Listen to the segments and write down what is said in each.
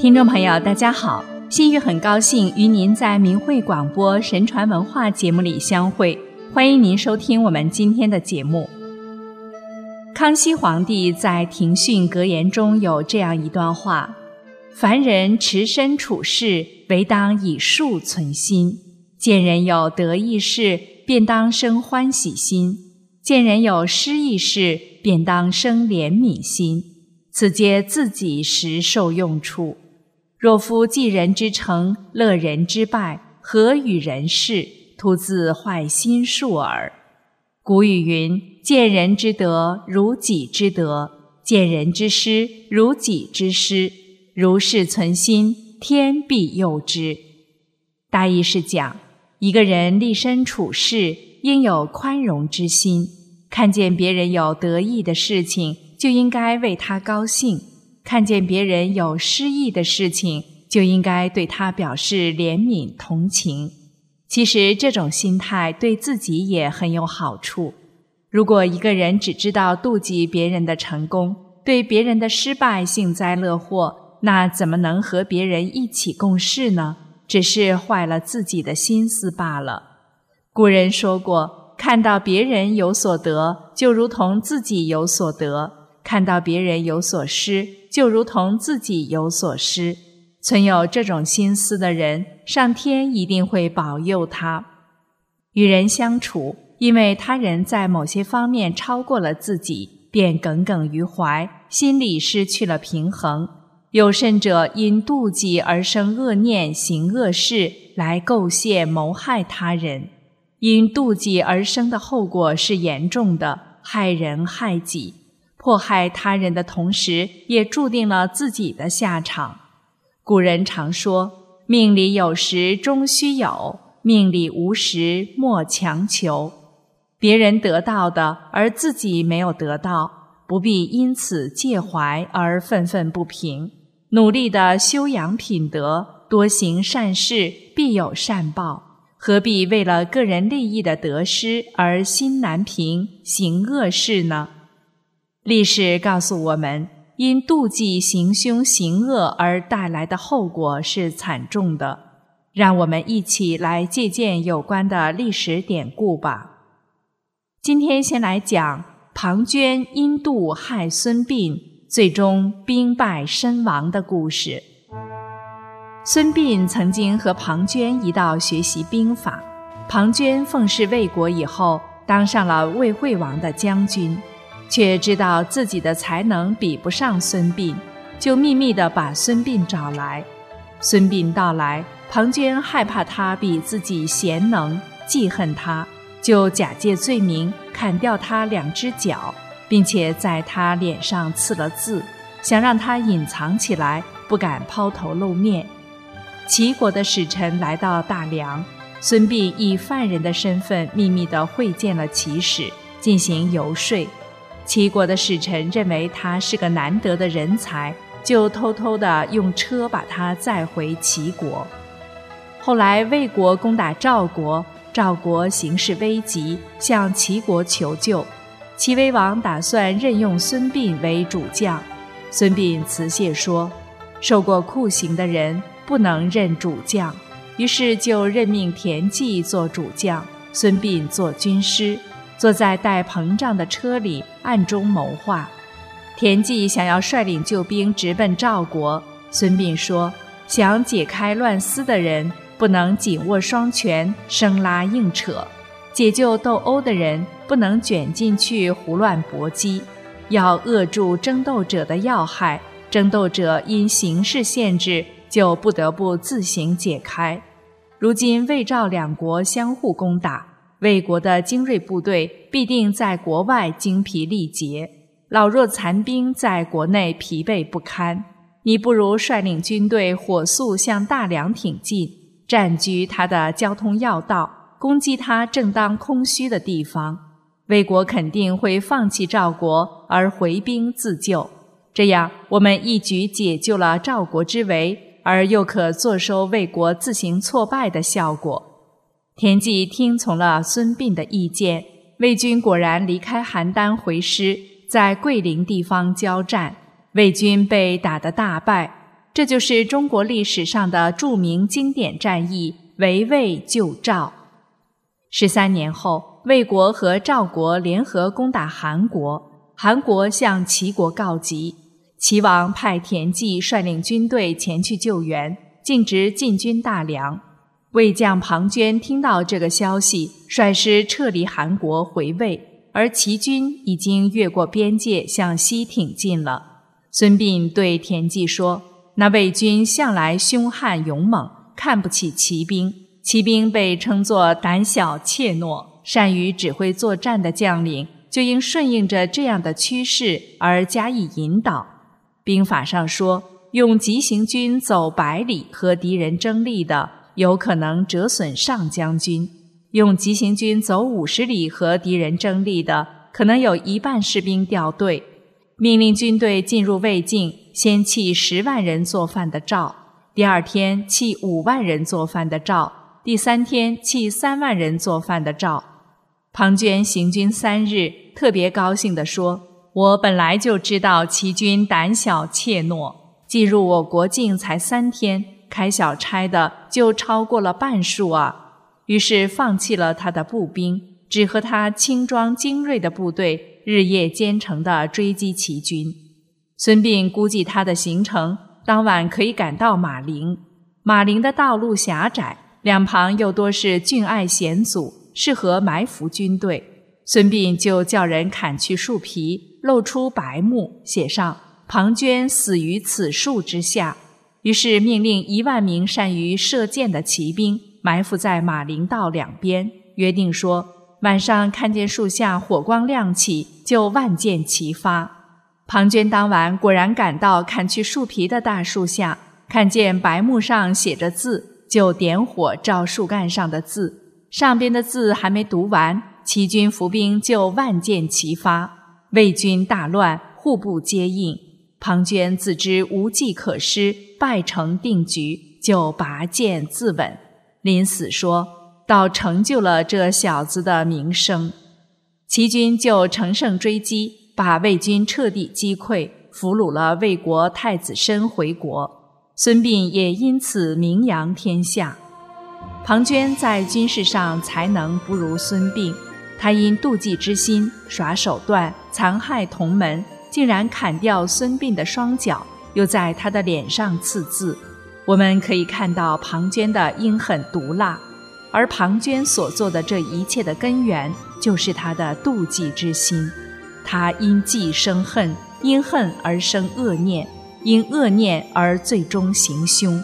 听众朋友，大家好！心雨很高兴与您在明慧广播神传文化节目里相会，欢迎您收听我们今天的节目。康熙皇帝在庭训格言中有这样一段话：“凡人持身处世，唯当以恕存心；见人有得意事，便当生欢喜心；见人有失意事，便当生怜悯心。此皆自己实受用处。”若夫济人之成，乐人之败，何与人事？徒自坏心术耳。古语云：“见人之德，如己之德；见人之失，如己之失。如是存心，天必佑之。”大意是讲，一个人立身处世，应有宽容之心，看见别人有得意的事情，就应该为他高兴。看见别人有失意的事情，就应该对他表示怜悯同情。其实这种心态对自己也很有好处。如果一个人只知道妒忌别人的成功，对别人的失败幸灾乐祸，那怎么能和别人一起共事呢？只是坏了自己的心思罢了。古人说过：“看到别人有所得，就如同自己有所得；看到别人有所失。”就如同自己有所失，存有这种心思的人，上天一定会保佑他。与人相处，因为他人在某些方面超过了自己，便耿耿于怀，心里失去了平衡。有甚者因妒忌而生恶念，行恶事来构陷谋害他人。因妒忌而生的后果是严重的，害人害己。迫害他人的同时，也注定了自己的下场。古人常说：“命里有时终须有，命里无时莫强求。”别人得到的，而自己没有得到，不必因此介怀而愤愤不平。努力的修养品德，多行善事，必有善报。何必为了个人利益的得失而心难平，行恶事呢？历史告诉我们，因妒忌行凶行恶而带来的后果是惨重的。让我们一起来借鉴有关的历史典故吧。今天先来讲庞涓因妒害孙膑，最终兵败身亡的故事。孙膑曾经和庞涓一道学习兵法，庞涓奉侍魏国以后，当上了魏惠王的将军。却知道自己的才能比不上孙膑，就秘密地把孙膑找来。孙膑到来，庞涓害怕他比自己贤能，记恨他，就假借罪名砍掉他两只脚，并且在他脸上刺了字，想让他隐藏起来，不敢抛头露面。齐国的使臣来到大梁，孙膑以犯人的身份秘密地会见了齐使，进行游说。齐国的使臣认为他是个难得的人才，就偷偷地用车把他载回齐国。后来魏国攻打赵国，赵国形势危急，向齐国求救。齐威王打算任用孙膑为主将，孙膑辞谢说：“受过酷刑的人不能任主将。”于是就任命田忌做主将，孙膑做军师。坐在带膨胀的车里，暗中谋划。田忌想要率领救兵直奔赵国。孙膑说：“想解开乱丝的人，不能紧握双拳，生拉硬扯；解救斗殴的人，不能卷进去胡乱搏击。要扼住争斗者的要害，争斗者因形势限制，就不得不自行解开。如今魏赵两国相互攻打。”魏国的精锐部队必定在国外精疲力竭，老弱残兵在国内疲惫不堪。你不如率领军队火速向大梁挺进，占据他的交通要道，攻击他正当空虚的地方。魏国肯定会放弃赵国而回兵自救，这样我们一举解救了赵国之围，而又可坐收魏国自行挫败的效果。田忌听从了孙膑的意见，魏军果然离开邯郸回师，在桂林地方交战，魏军被打得大败。这就是中国历史上的著名经典战役——围魏救赵。十三年后，魏国和赵国联合攻打韩国，韩国向齐国告急，齐王派田忌率领军队前去救援，径直进军大梁。魏将庞涓听到这个消息，率师撤离韩国回魏，而齐军已经越过边界向西挺进了。孙膑对田忌说：“那魏军向来凶悍勇猛，看不起骑兵。骑兵被称作胆小怯懦、善于指挥作战的将领，就应顺应着这样的趋势而加以引导。兵法上说，用急行军走百里和敌人争利的。”有可能折损上将军，用急行军走五十里和敌人争利的，可能有一半士兵掉队。命令军队进入魏境，先弃十万人做饭的赵，第二天弃五万人做饭的赵，第三天弃三万人做饭的赵。庞涓行军三日，特别高兴地说：“我本来就知道齐军胆小怯懦，进入我国境才三天。”开小差的就超过了半数啊！于是放弃了他的步兵，只和他轻装精锐的部队日夜兼程地追击齐军。孙膑估计他的行程，当晚可以赶到马陵。马陵的道路狭窄，两旁又多是峻隘险阻，适合埋伏军队。孙膑就叫人砍去树皮，露出白木，写上“庞涓死于此树之下”。于是命令一万名善于射箭的骑兵埋伏在马陵道两边，约定说晚上看见树下火光亮起，就万箭齐发。庞涓当晚果然赶到砍去树皮的大树下，看见白木上写着字，就点火照树干上的字，上边的字还没读完，齐军伏兵就万箭齐发，魏军大乱，互不接应。庞涓自知无计可施，败成定局，就拔剑自刎。临死说：“倒成就了这小子的名声。”齐军就乘胜追击，把魏军彻底击溃，俘虏了魏国太子申回国。孙膑也因此名扬天下。庞涓在军事上才能不如孙膑，他因妒忌之心，耍手段，残害同门。竟然砍掉孙膑的双脚，又在他的脸上刺字。我们可以看到庞涓的阴狠毒辣，而庞涓所做的这一切的根源，就是他的妒忌之心。他因忌生恨，因恨而生恶念，因恶念而最终行凶。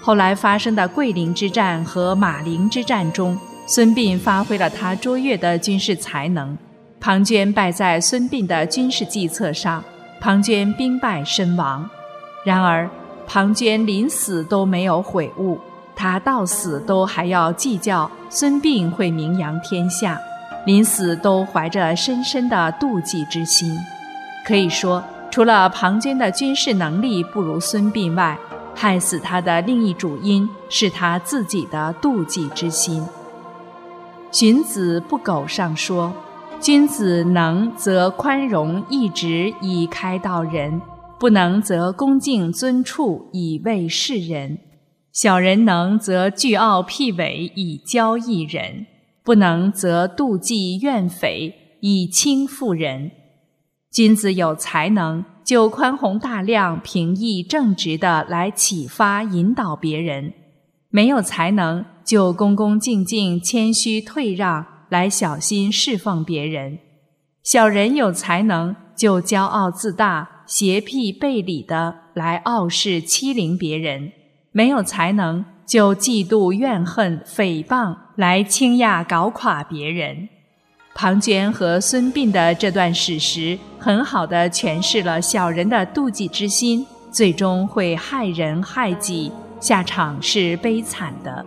后来发生的桂林之战和马陵之战中，孙膑发挥了他卓越的军事才能。庞涓败在孙膑的军事计策上，庞涓兵败身亡。然而，庞涓临死都没有悔悟，他到死都还要计较孙膑会名扬天下，临死都怀着深深的妒忌之心。可以说，除了庞涓的军事能力不如孙膑外，害死他的另一主因是他自己的妒忌之心。荀子不苟上说。君子能则宽容一直以开道人，不能则恭敬尊处以慰世人。小人能则倨傲辟伪以骄异人，不能则妒忌怨诽以轻负人。君子有才能，就宽宏大量、平易正直的来启发引导别人；没有才能，就恭恭敬敬、谦虚退让。来小心侍奉别人，小人有才能就骄傲自大、邪僻背礼的来傲视欺凌别人；没有才能就嫉妒怨恨、诽谤来倾轧搞垮别人。庞涓和孙膑的这段史实，很好的诠释了小人的妒忌之心，最终会害人害己，下场是悲惨的。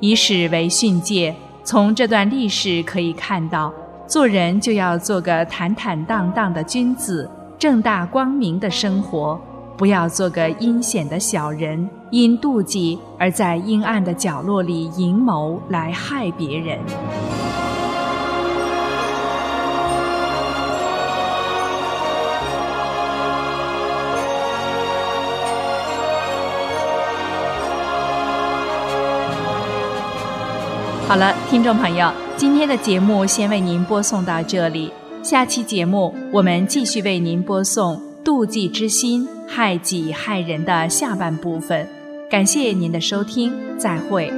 以史为训诫。从这段历史可以看到，做人就要做个坦坦荡荡的君子，正大光明的生活不要做个阴险的小人因妒忌而在阴暗的角落里阴谋来害别人。好了听众朋友今天的节目先为您播送到这里。下期节目我们继续为您播送妒忌之心害己害人的下半部分。感谢您的收听，再会。